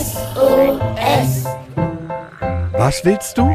SOS. Was willst du?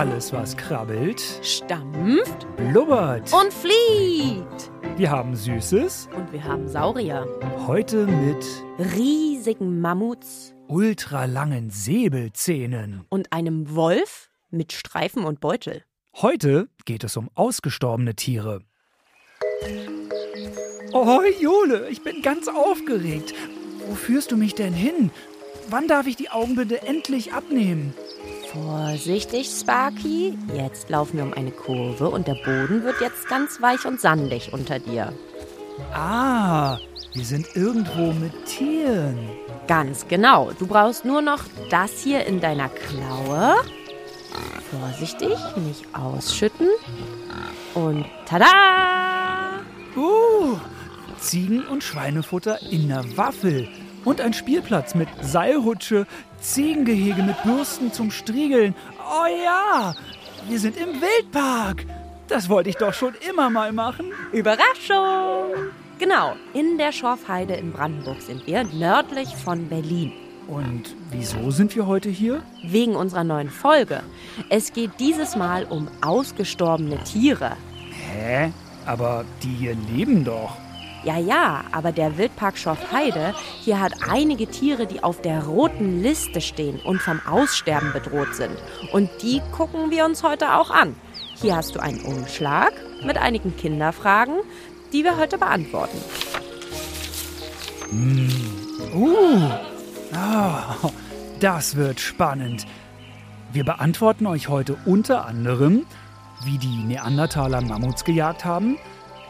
Alles, was krabbelt, stampft blubbert. und fliegt. Wir haben Süßes, Und wir haben Saurier. heute mit Riesigen Mammuts ultralangen Säbelzähnen. und einem Wolf mit Streifen und Beutel. Heute geht es um ausgestorbene Tiere. Oh, Jule, ich bin ganz aufgeregt. Wo führst du mich denn hin? Wann darf ich die Augenbinde endlich abnehmen? Vorsichtig, Sparky. Jetzt laufen wir um eine Kurve und der Boden wird jetzt ganz weich und sandig unter dir. Ah, wir sind irgendwo mit Tieren. Ganz genau. Du brauchst nur noch das hier in deiner Klaue. Vorsichtig, nicht ausschütten. Und tada! Uh, Ziegen- und Schweinefutter in der Waffel. Und ein Spielplatz mit Seilrutsche, Ziegengehege mit Bürsten zum Striegeln. Oh ja, wir sind im Wildpark. Das wollte ich doch schon immer mal machen. Überraschung! Genau, in der Schorfheide in Brandenburg sind wir, nördlich von Berlin. Und wieso sind wir heute hier? Wegen unserer neuen Folge. Es geht dieses Mal um ausgestorbene Tiere. Hä? Aber die hier leben doch. Ja, ja, aber der Wildpark Schorfheide hier hat einige Tiere, die auf der roten Liste stehen und vom Aussterben bedroht sind. Und die gucken wir uns heute auch an. Hier hast du einen Umschlag mit einigen Kinderfragen, die wir heute beantworten. Uh, ah, das wird spannend. Wir beantworten euch heute unter anderem, wie die Neandertaler Mammuts gejagt haben,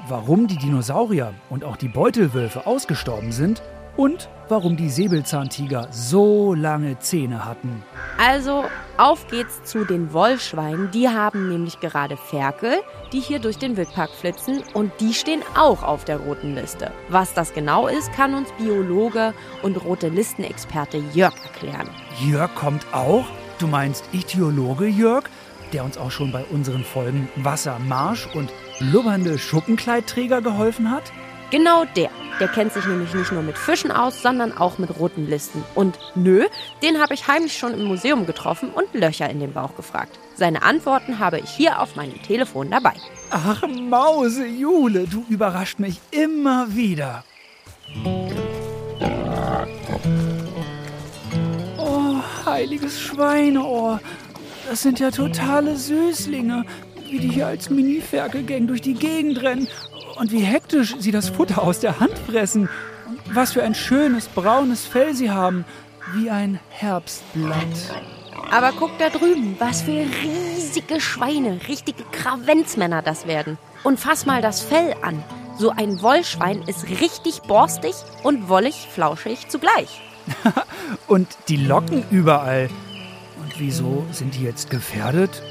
warum die Dinosaurier und auch die Beutelwölfe ausgestorben sind und warum die Säbelzahntiger so lange Zähne hatten. Also, auf geht's zu den Wollschweinen. Die haben nämlich gerade Ferkel, die hier durch den Wildpark flitzen und die stehen auch auf der roten Liste. Was das genau ist, kann uns Biologe und rote Listenexperte Jörg erklären. Jörg kommt auch? Du meinst Ichthyologe Jörg, der uns auch schon bei unseren Folgen Wassermarsch und blubbernde Schuppenkleidträger geholfen hat? Genau der. Der kennt sich nämlich nicht nur mit Fischen aus, sondern auch mit roten Listen. Und nö, den habe ich heimlich schon im Museum getroffen und Löcher in den Bauch gefragt. Seine Antworten habe ich hier auf meinem Telefon dabei. Ach, Mause, Jule, du überrascht mich immer wieder. Oh, heiliges Schweineohr. Das sind ja totale Süßlinge, wie die hier als Mini-Ferkelgang durch die Gegend rennen. Und wie hektisch sie das Futter aus der Hand fressen. Was für ein schönes braunes Fell sie haben, wie ein Herbstblatt. Aber guck da drüben, was für riesige Schweine, richtige Kravenzmänner das werden. Und fass mal das Fell an. So ein Wollschwein ist richtig borstig und wollig, flauschig zugleich. Und die Locken überall. Wieso sind die jetzt gefährdet?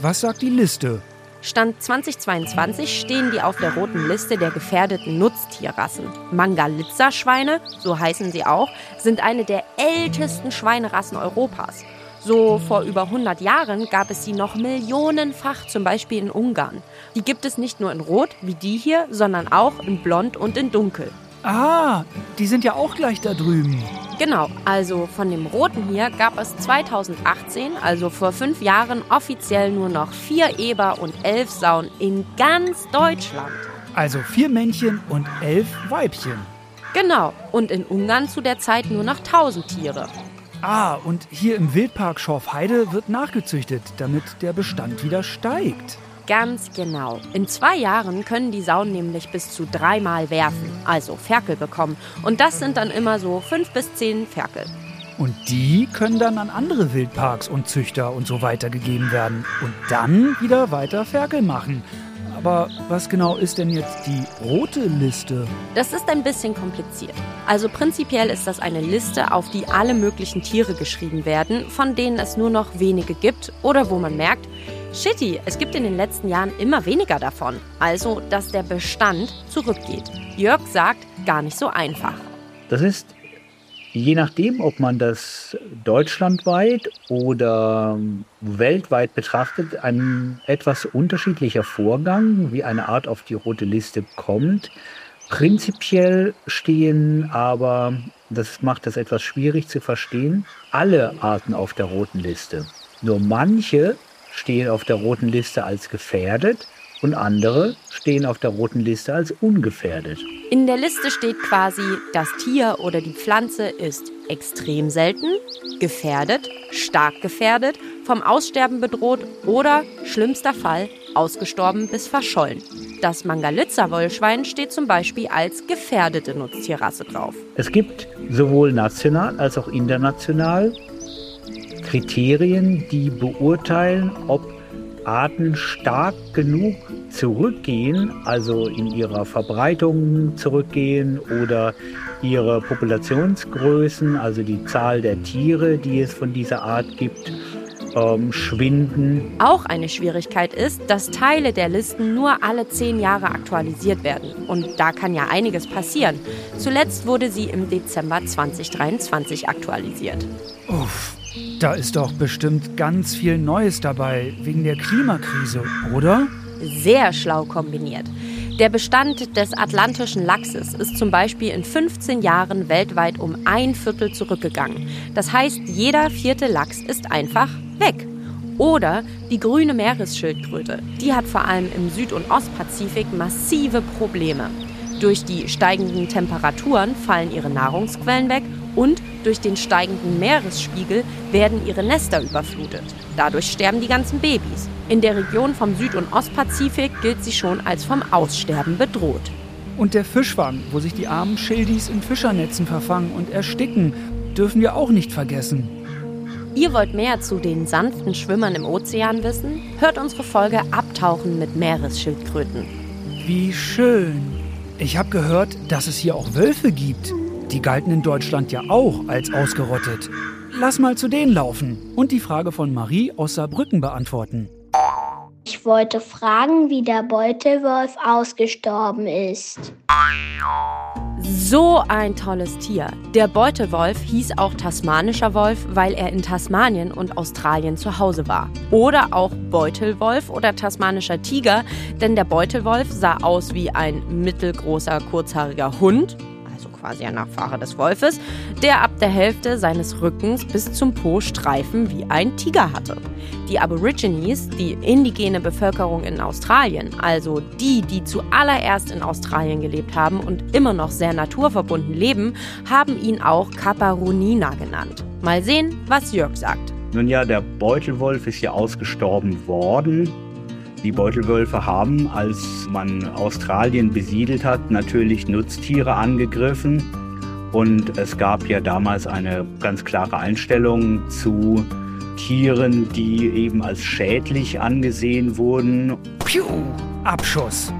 Was sagt die Liste? Stand 2022 stehen die auf der roten Liste der gefährdeten Nutztierrassen. Mangalitza-Schweine, so heißen sie auch, sind eine der ältesten Schweinerassen Europas. So vor über 100 Jahren gab es sie noch millionenfach, zum Beispiel in Ungarn. Die gibt es nicht nur in Rot, wie die hier, sondern auch in Blond und in Dunkel. Ah, die sind ja auch gleich da drüben. Genau, also von dem Roten hier gab es 2018, also vor fünf Jahren, offiziell nur noch vier Eber und elf Sauen in ganz Deutschland. Also vier Männchen und elf Weibchen. Genau, und in Ungarn zu der Zeit nur noch 1000 Tiere. Ah, und hier im Wildpark Schorfheide wird nachgezüchtet, damit der Bestand wieder steigt. Ganz genau. In zwei Jahren können die Sauen nämlich bis zu dreimal werfen, also Ferkel bekommen. Und das sind dann immer so fünf bis zehn Ferkel. Und die können dann an andere Wildparks und Züchter und so weiter gegeben werden. Und dann wieder weiter Ferkel machen. Aber was genau ist denn jetzt die rote Liste? Das ist ein bisschen kompliziert. Also prinzipiell ist das eine Liste, auf die alle möglichen Tiere geschrieben werden, von denen es nur noch wenige gibt oder wo man merkt, shitty, es gibt in den letzten Jahren immer weniger davon. Also, dass der Bestand zurückgeht. Jörg sagt, gar nicht so einfach. Das ist je nachdem, ob man das deutschlandweit oder weltweit betrachtet, ein etwas unterschiedlicher Vorgang, wie eine Art auf die rote Liste kommt. Prinzipiell stehen aber, das macht das etwas schwierig zu verstehen, alle Arten auf der roten Liste. Nur manche stehen auf der roten Liste als gefährdet und andere stehen auf der roten Liste als ungefährdet. In der Liste steht quasi, das Tier oder die Pflanze ist extrem selten, gefährdet, stark gefährdet, vom Aussterben bedroht oder, schlimmster Fall, ausgestorben bis verschollen. Das Mangalitza-Wollschwein steht zum Beispiel als gefährdete Nutztierrasse drauf. Es gibt sowohl national als auch international Kriterien, die beurteilen, ob Arten stark genug zurückgehen, also in ihrer Verbreitung zurückgehen oder ihre Populationsgrößen, also die Zahl der Tiere, die es von dieser Art gibt, ähm, schwinden. Auch eine Schwierigkeit ist, dass Teile der Listen nur alle zehn Jahre aktualisiert werden. Und da kann ja einiges passieren. Zuletzt wurde sie im Dezember 2023 aktualisiert. Uff, da ist doch bestimmt ganz viel Neues dabei wegen der Klimakrise, oder? Sehr schlau kombiniert. Der Bestand des atlantischen Lachses ist zum Beispiel in 15 Jahren weltweit um ein Viertel zurückgegangen. Das heißt, jeder vierte Lachs ist einfach weg. Oder die grüne Meeresschildkröte. Die hat vor allem im Süd- und Ostpazifik massive Probleme. Durch die steigenden Temperaturen fallen ihre Nahrungsquellen weg und durch den steigenden Meeresspiegel werden ihre Nester überflutet. Dadurch sterben die ganzen Babys. In der Region vom Süd- und Ostpazifik gilt sie schon als vom Aussterben bedroht. Und der Fischfang, wo sich die armen Schildis in Fischernetzen verfangen und ersticken, dürfen wir auch nicht vergessen. Ihr wollt mehr zu den sanften Schwimmern im Ozean wissen? Hört unsere Folge Abtauchen mit Meeresschildkröten. Wie schön. Ich habe gehört, dass es hier auch Wölfe gibt. Die galten in Deutschland ja auch als ausgerottet. Lass mal zu denen laufen und die Frage von Marie aus Saarbrücken beantworten. Ich wollte fragen, wie der Beutelwolf ausgestorben ist. So ein tolles Tier. Der Beutewolf hieß auch tasmanischer Wolf, weil er in Tasmanien und Australien zu Hause war. Oder auch Beutelwolf oder tasmanischer Tiger, denn der Beutelwolf sah aus wie ein mittelgroßer, kurzhaariger Hund quasi ein Nachfahre des Wolfes, der ab der Hälfte seines Rückens bis zum Po Streifen wie ein Tiger hatte. Die Aborigines, die indigene Bevölkerung in Australien, also die, die zuallererst in Australien gelebt haben und immer noch sehr naturverbunden leben, haben ihn auch Kaparunina genannt. Mal sehen, was Jörg sagt. Nun ja, der Beutelwolf ist ja ausgestorben worden. Die Beutelwölfe haben, als man Australien besiedelt hat, natürlich Nutztiere angegriffen. Und es gab ja damals eine ganz klare Einstellung zu Tieren, die eben als schädlich angesehen wurden. Piu! Abschuss.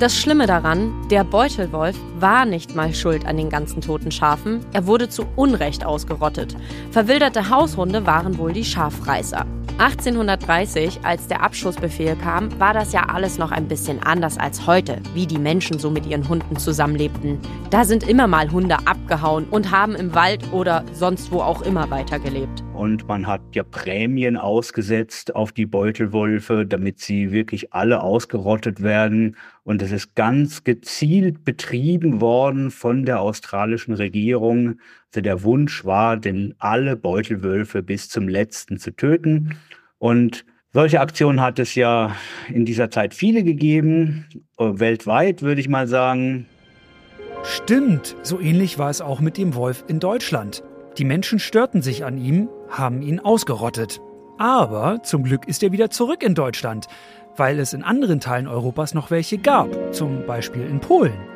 Das Schlimme daran, der Beutelwolf war nicht mal schuld an den ganzen toten Schafen, er wurde zu Unrecht ausgerottet. Verwilderte Haushunde waren wohl die Schafreißer. 1830, als der Abschussbefehl kam, war das ja alles noch ein bisschen anders als heute, wie die Menschen so mit ihren Hunden zusammenlebten. Da sind immer mal Hunde abgehauen und haben im Wald oder sonst wo auch immer weitergelebt. Und man hat ja Prämien ausgesetzt auf die Beutelwölfe, damit sie wirklich alle ausgerottet werden. Und es ist ganz gezielt betrieben worden von der australischen Regierung. Der Wunsch war, denn alle Beutelwölfe bis zum letzten zu töten. Und solche Aktionen hat es ja in dieser Zeit viele gegeben, äh, weltweit würde ich mal sagen. Stimmt, so ähnlich war es auch mit dem Wolf in Deutschland. Die Menschen störten sich an ihm, haben ihn ausgerottet. Aber zum Glück ist er wieder zurück in Deutschland, weil es in anderen Teilen Europas noch welche gab, zum Beispiel in Polen.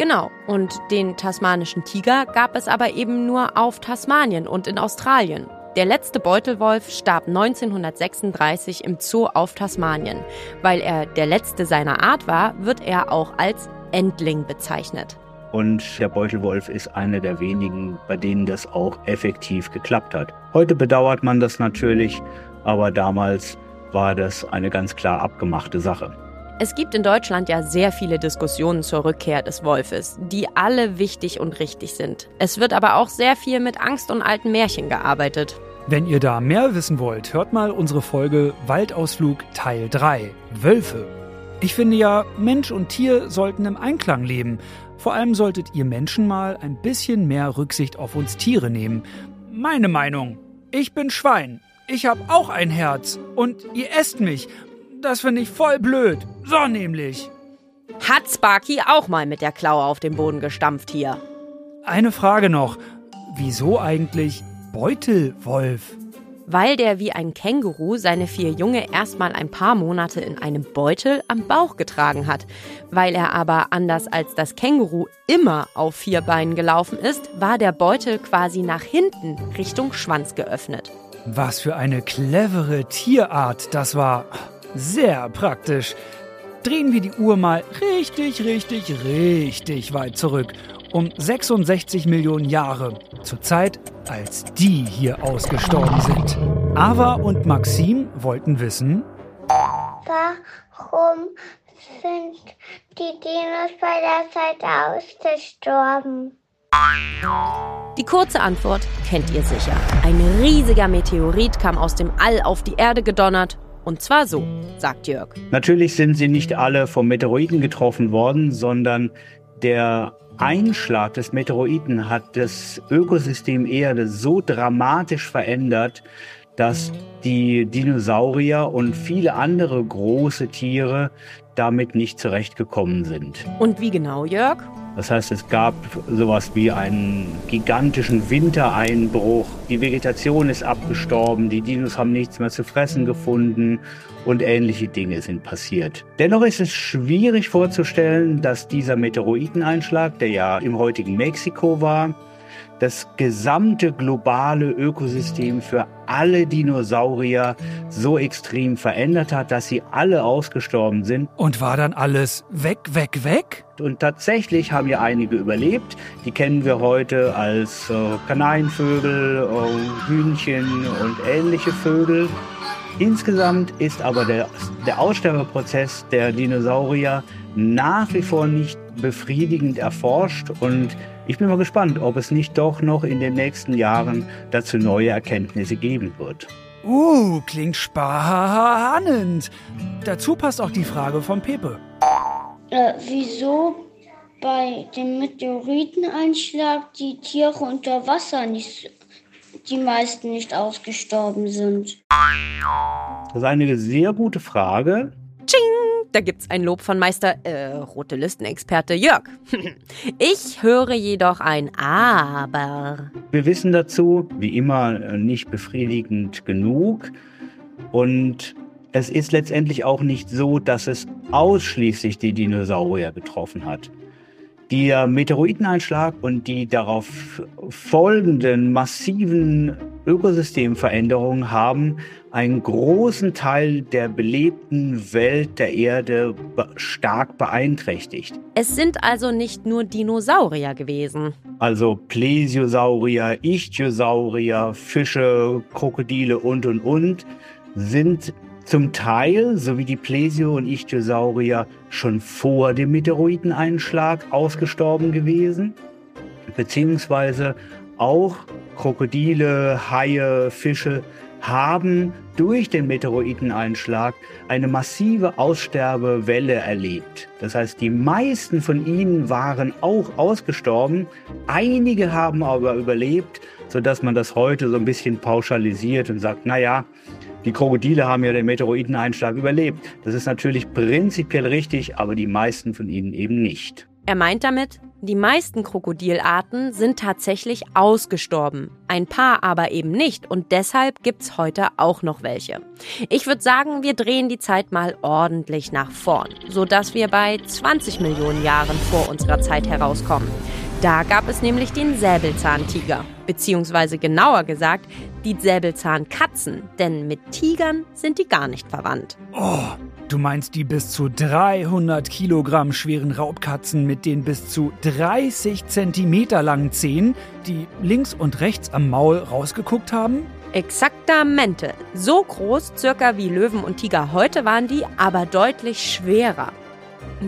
Genau, und den tasmanischen Tiger gab es aber eben nur auf Tasmanien und in Australien. Der letzte Beutelwolf starb 1936 im Zoo auf Tasmanien. Weil er der letzte seiner Art war, wird er auch als Endling bezeichnet. Und der Beutelwolf ist einer der wenigen, bei denen das auch effektiv geklappt hat. Heute bedauert man das natürlich, aber damals war das eine ganz klar abgemachte Sache. Es gibt in Deutschland ja sehr viele Diskussionen zur Rückkehr des Wolfes, die alle wichtig und richtig sind. Es wird aber auch sehr viel mit Angst und alten Märchen gearbeitet. Wenn ihr da mehr wissen wollt, hört mal unsere Folge Waldausflug Teil 3 Wölfe. Ich finde ja, Mensch und Tier sollten im Einklang leben. Vor allem solltet ihr Menschen mal ein bisschen mehr Rücksicht auf uns Tiere nehmen. Meine Meinung. Ich bin Schwein. Ich habe auch ein Herz. Und ihr esst mich. Das finde ich voll blöd. So nämlich. Hat Sparky auch mal mit der Klaue auf den Boden gestampft hier? Eine Frage noch. Wieso eigentlich Beutelwolf? Weil der wie ein Känguru seine vier Junge erstmal ein paar Monate in einem Beutel am Bauch getragen hat. Weil er aber anders als das Känguru immer auf vier Beinen gelaufen ist, war der Beutel quasi nach hinten Richtung Schwanz geöffnet. Was für eine clevere Tierart das war. Sehr praktisch. Drehen wir die Uhr mal richtig, richtig, richtig weit zurück. Um 66 Millionen Jahre. Zur Zeit, als die hier ausgestorben sind. Ava und Maxim wollten wissen, Warum sind die Dinos bei der Zeit ausgestorben? Die kurze Antwort kennt ihr sicher. Ein riesiger Meteorit kam aus dem All auf die Erde gedonnert und zwar so, sagt Jörg. Natürlich sind sie nicht alle vom Meteoriten getroffen worden, sondern der Einschlag des Meteoriten hat das Ökosystem Erde so dramatisch verändert, dass die Dinosaurier und viele andere große Tiere damit nicht zurechtgekommen sind. Und wie genau, Jörg? Das heißt, es gab sowas wie einen gigantischen Wintereinbruch. Die Vegetation ist abgestorben, die Dinos haben nichts mehr zu fressen gefunden und ähnliche Dinge sind passiert. Dennoch ist es schwierig vorzustellen, dass dieser Meteoriteneinschlag, der ja im heutigen Mexiko war, das gesamte globale Ökosystem für alle Dinosaurier so extrem verändert hat, dass sie alle ausgestorben sind. Und war dann alles weg, weg, weg? Und tatsächlich haben ja einige überlebt. Die kennen wir heute als äh, Kanarienvögel, äh, Hühnchen und ähnliche Vögel. Insgesamt ist aber der, der Aussterbeprozess der Dinosaurier nach wie vor nicht befriedigend erforscht und ich bin mal gespannt, ob es nicht doch noch in den nächsten Jahren dazu neue Erkenntnisse geben wird. Uh, klingt spannend. Dazu passt auch die Frage von Pepe. Äh, wieso bei dem Meteoriteneinschlag die Tiere unter Wasser nicht, die meisten nicht ausgestorben sind? Das ist eine sehr gute Frage. Da gibt's ein Lob von Meister, äh, rote Listenexperte Jörg. ich höre jedoch ein Aber. Wir wissen dazu, wie immer, nicht befriedigend genug. Und es ist letztendlich auch nicht so, dass es ausschließlich die Dinosaurier getroffen hat. Der Meteoriteneinschlag und die darauf folgenden massiven Ökosystemveränderungen haben einen großen Teil der belebten Welt der Erde stark beeinträchtigt. Es sind also nicht nur Dinosaurier gewesen. Also Plesiosaurier, Ichthyosaurier, Fische, Krokodile und und und sind zum Teil, so wie die Plesio- und Ichthyosaurier, schon vor dem Meteoriteneinschlag ausgestorben gewesen, beziehungsweise auch Krokodile, Haie, Fische haben durch den Meteoriteneinschlag eine massive Aussterbewelle erlebt. Das heißt, die meisten von ihnen waren auch ausgestorben. Einige haben aber überlebt, sodass man das heute so ein bisschen pauschalisiert und sagt, naja, die Krokodile haben ja den Meteoriteneinschlag überlebt. Das ist natürlich prinzipiell richtig, aber die meisten von ihnen eben nicht. Er meint damit, die meisten Krokodilarten sind tatsächlich ausgestorben, ein paar aber eben nicht und deshalb gibt's heute auch noch welche. Ich würde sagen, wir drehen die Zeit mal ordentlich nach vorn, sodass wir bei 20 Millionen Jahren vor unserer Zeit herauskommen. Da gab es nämlich den Säbelzahntiger, beziehungsweise genauer gesagt die Säbelzahnkatzen, denn mit Tigern sind die gar nicht verwandt. Oh, du meinst die bis zu 300 Kilogramm schweren Raubkatzen mit den bis zu 30 Zentimeter langen Zähnen, die links und rechts am Maul rausgeguckt haben? Exaktamente. So groß, circa wie Löwen und Tiger heute waren die, aber deutlich schwerer.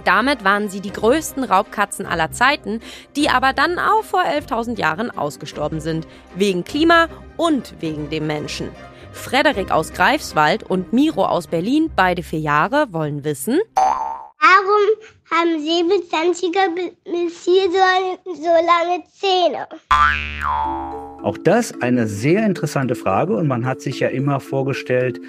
Damit waren sie die größten Raubkatzen aller Zeiten, die aber dann auch vor 11.000 Jahren ausgestorben sind. Wegen Klima und wegen dem Menschen. Frederik aus Greifswald und Miro aus Berlin, beide vier Jahre, wollen wissen. Warum haben Säbelzahntiger bis hier so, so lange Zähne? Auch das eine sehr interessante Frage und man hat sich ja immer vorgestellt,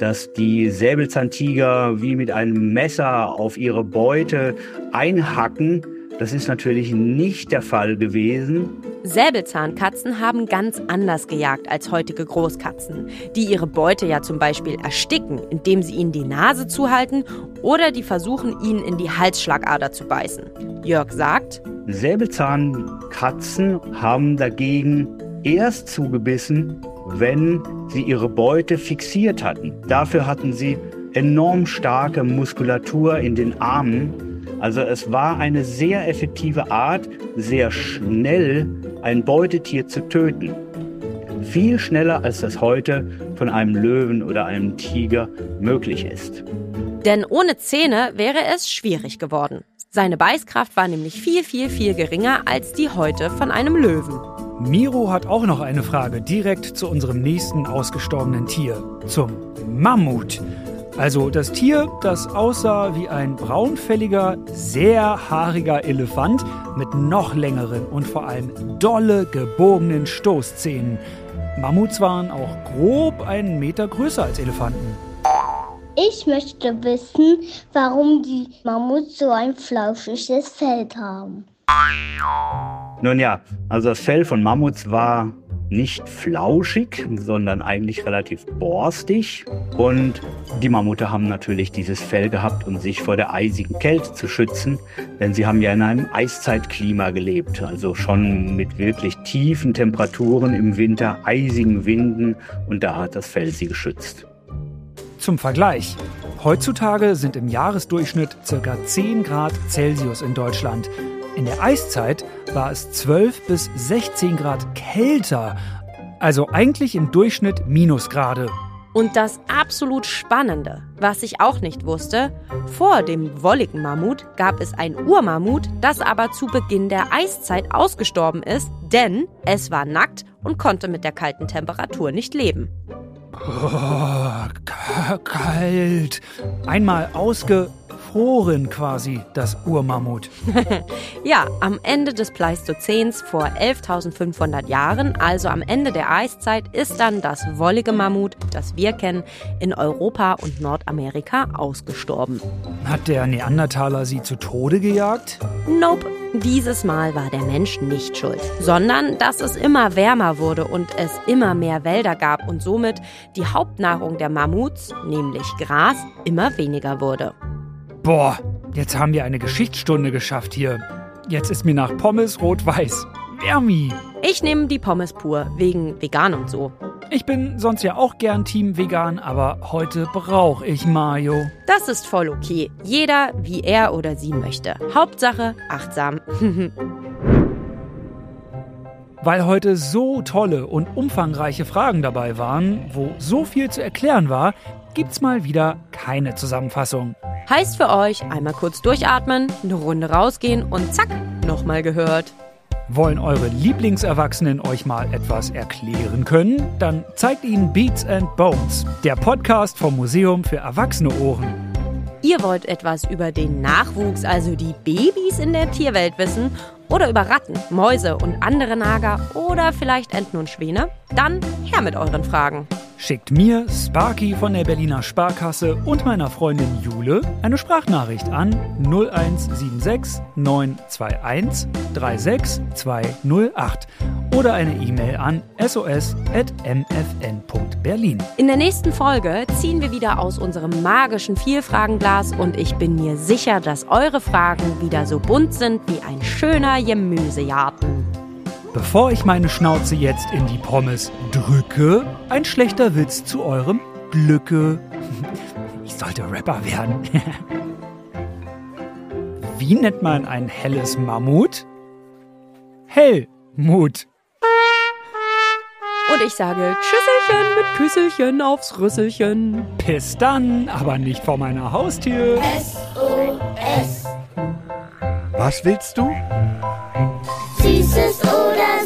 dass die Säbelzahntiger wie mit einem Messer auf ihre Beute einhacken. Das ist natürlich nicht der Fall gewesen. Säbelzahnkatzen haben ganz anders gejagt als heutige Großkatzen, die ihre Beute ja zum Beispiel ersticken, indem sie ihnen die Nase zuhalten oder die versuchen, ihnen in die Halsschlagader zu beißen. Jörg sagt, Säbelzahnkatzen haben dagegen erst zugebissen, wenn sie ihre Beute fixiert hatten. Dafür hatten sie enorm starke Muskulatur in den Armen. Also es war eine sehr effektive Art, sehr schnell ein Beutetier zu töten. Viel schneller, als das heute von einem Löwen oder einem Tiger möglich ist. Denn ohne Zähne wäre es schwierig geworden. Seine Beißkraft war nämlich viel, viel, viel geringer als die heute von einem Löwen. Miro hat auch noch eine Frage direkt zu unserem nächsten ausgestorbenen Tier, zum Mammut. Also das Tier, das aussah wie ein braunfälliger, sehr haariger Elefant mit noch längeren und vor allem dolle gebogenen Stoßzähnen. Mammuts waren auch grob einen Meter größer als Elefanten. Ich möchte wissen, warum die Mammuts so ein flauschiges Fell haben. Nun ja, also das Fell von Mammuts war nicht flauschig, sondern eigentlich relativ borstig. Und die Mammute haben natürlich dieses Fell gehabt, um sich vor der eisigen Kälte zu schützen, denn sie haben ja in einem Eiszeitklima gelebt, also schon mit wirklich tiefen Temperaturen im Winter, eisigen Winden und da hat das Fell sie geschützt. Zum Vergleich. Heutzutage sind im Jahresdurchschnitt ca. 10 Grad Celsius in Deutschland. In der Eiszeit war es 12 bis 16 Grad kälter, also eigentlich im Durchschnitt Minusgrade. Und das absolut Spannende, was ich auch nicht wusste, vor dem wolligen Mammut gab es ein Urmammut, das aber zu Beginn der Eiszeit ausgestorben ist, denn es war nackt und konnte mit der kalten Temperatur nicht leben. Oh, kalt. Einmal ausge gefroren quasi, das Urmammut. ja, am Ende des Pleistozäns vor 11.500 Jahren, also am Ende der Eiszeit, ist dann das wollige Mammut, das wir kennen, in Europa und Nordamerika ausgestorben. Hat der Neandertaler sie zu Tode gejagt? Nope. Dieses Mal war der Mensch nicht schuld, sondern dass es immer wärmer wurde und es immer mehr Wälder gab und somit die Hauptnahrung der Mammuts, nämlich Gras, immer weniger wurde. Boah, jetzt haben wir eine Geschichtsstunde geschafft hier. Jetzt ist mir nach Pommes rot-weiß. Wärmi. Ich nehme die Pommes pur, wegen vegan und so. Ich bin sonst ja auch gern Team vegan, aber heute brauche ich Mayo. Das ist voll okay. Jeder, wie er oder sie möchte. Hauptsache achtsam. Weil heute so tolle und umfangreiche Fragen dabei waren, wo so viel zu erklären war, gibt's mal wieder keine Zusammenfassung. Heißt für euch einmal kurz durchatmen, eine Runde rausgehen und zack, nochmal gehört. Wollen eure Lieblingserwachsenen euch mal etwas erklären können? Dann zeigt ihnen Beats and Bones, der Podcast vom Museum für Erwachsene Ohren. Ihr wollt etwas über den Nachwuchs, also die Babys in der Tierwelt wissen oder über Ratten, Mäuse und andere Nager oder vielleicht Enten und Schwäne? Dann her mit euren Fragen. Schickt mir, Sparky von der Berliner Sparkasse und meiner Freundin Jule eine Sprachnachricht an 0176 921 36208 oder eine E-Mail an sos.mfn.berlin. In der nächsten Folge ziehen wir wieder aus unserem magischen Vielfragenglas und ich bin mir sicher, dass eure Fragen wieder so bunt sind wie ein schöner Gemüsejarten. Bevor ich meine Schnauze jetzt in die Pommes drücke, ein schlechter Witz zu eurem Glücke. Ich sollte Rapper werden. Wie nennt man ein helles Mammut? Hellmut. Und ich sage Tschüsselchen mit Küsselchen aufs Rüsselchen. Bis dann, aber nicht vor meiner Haustür. Was willst du? This is all that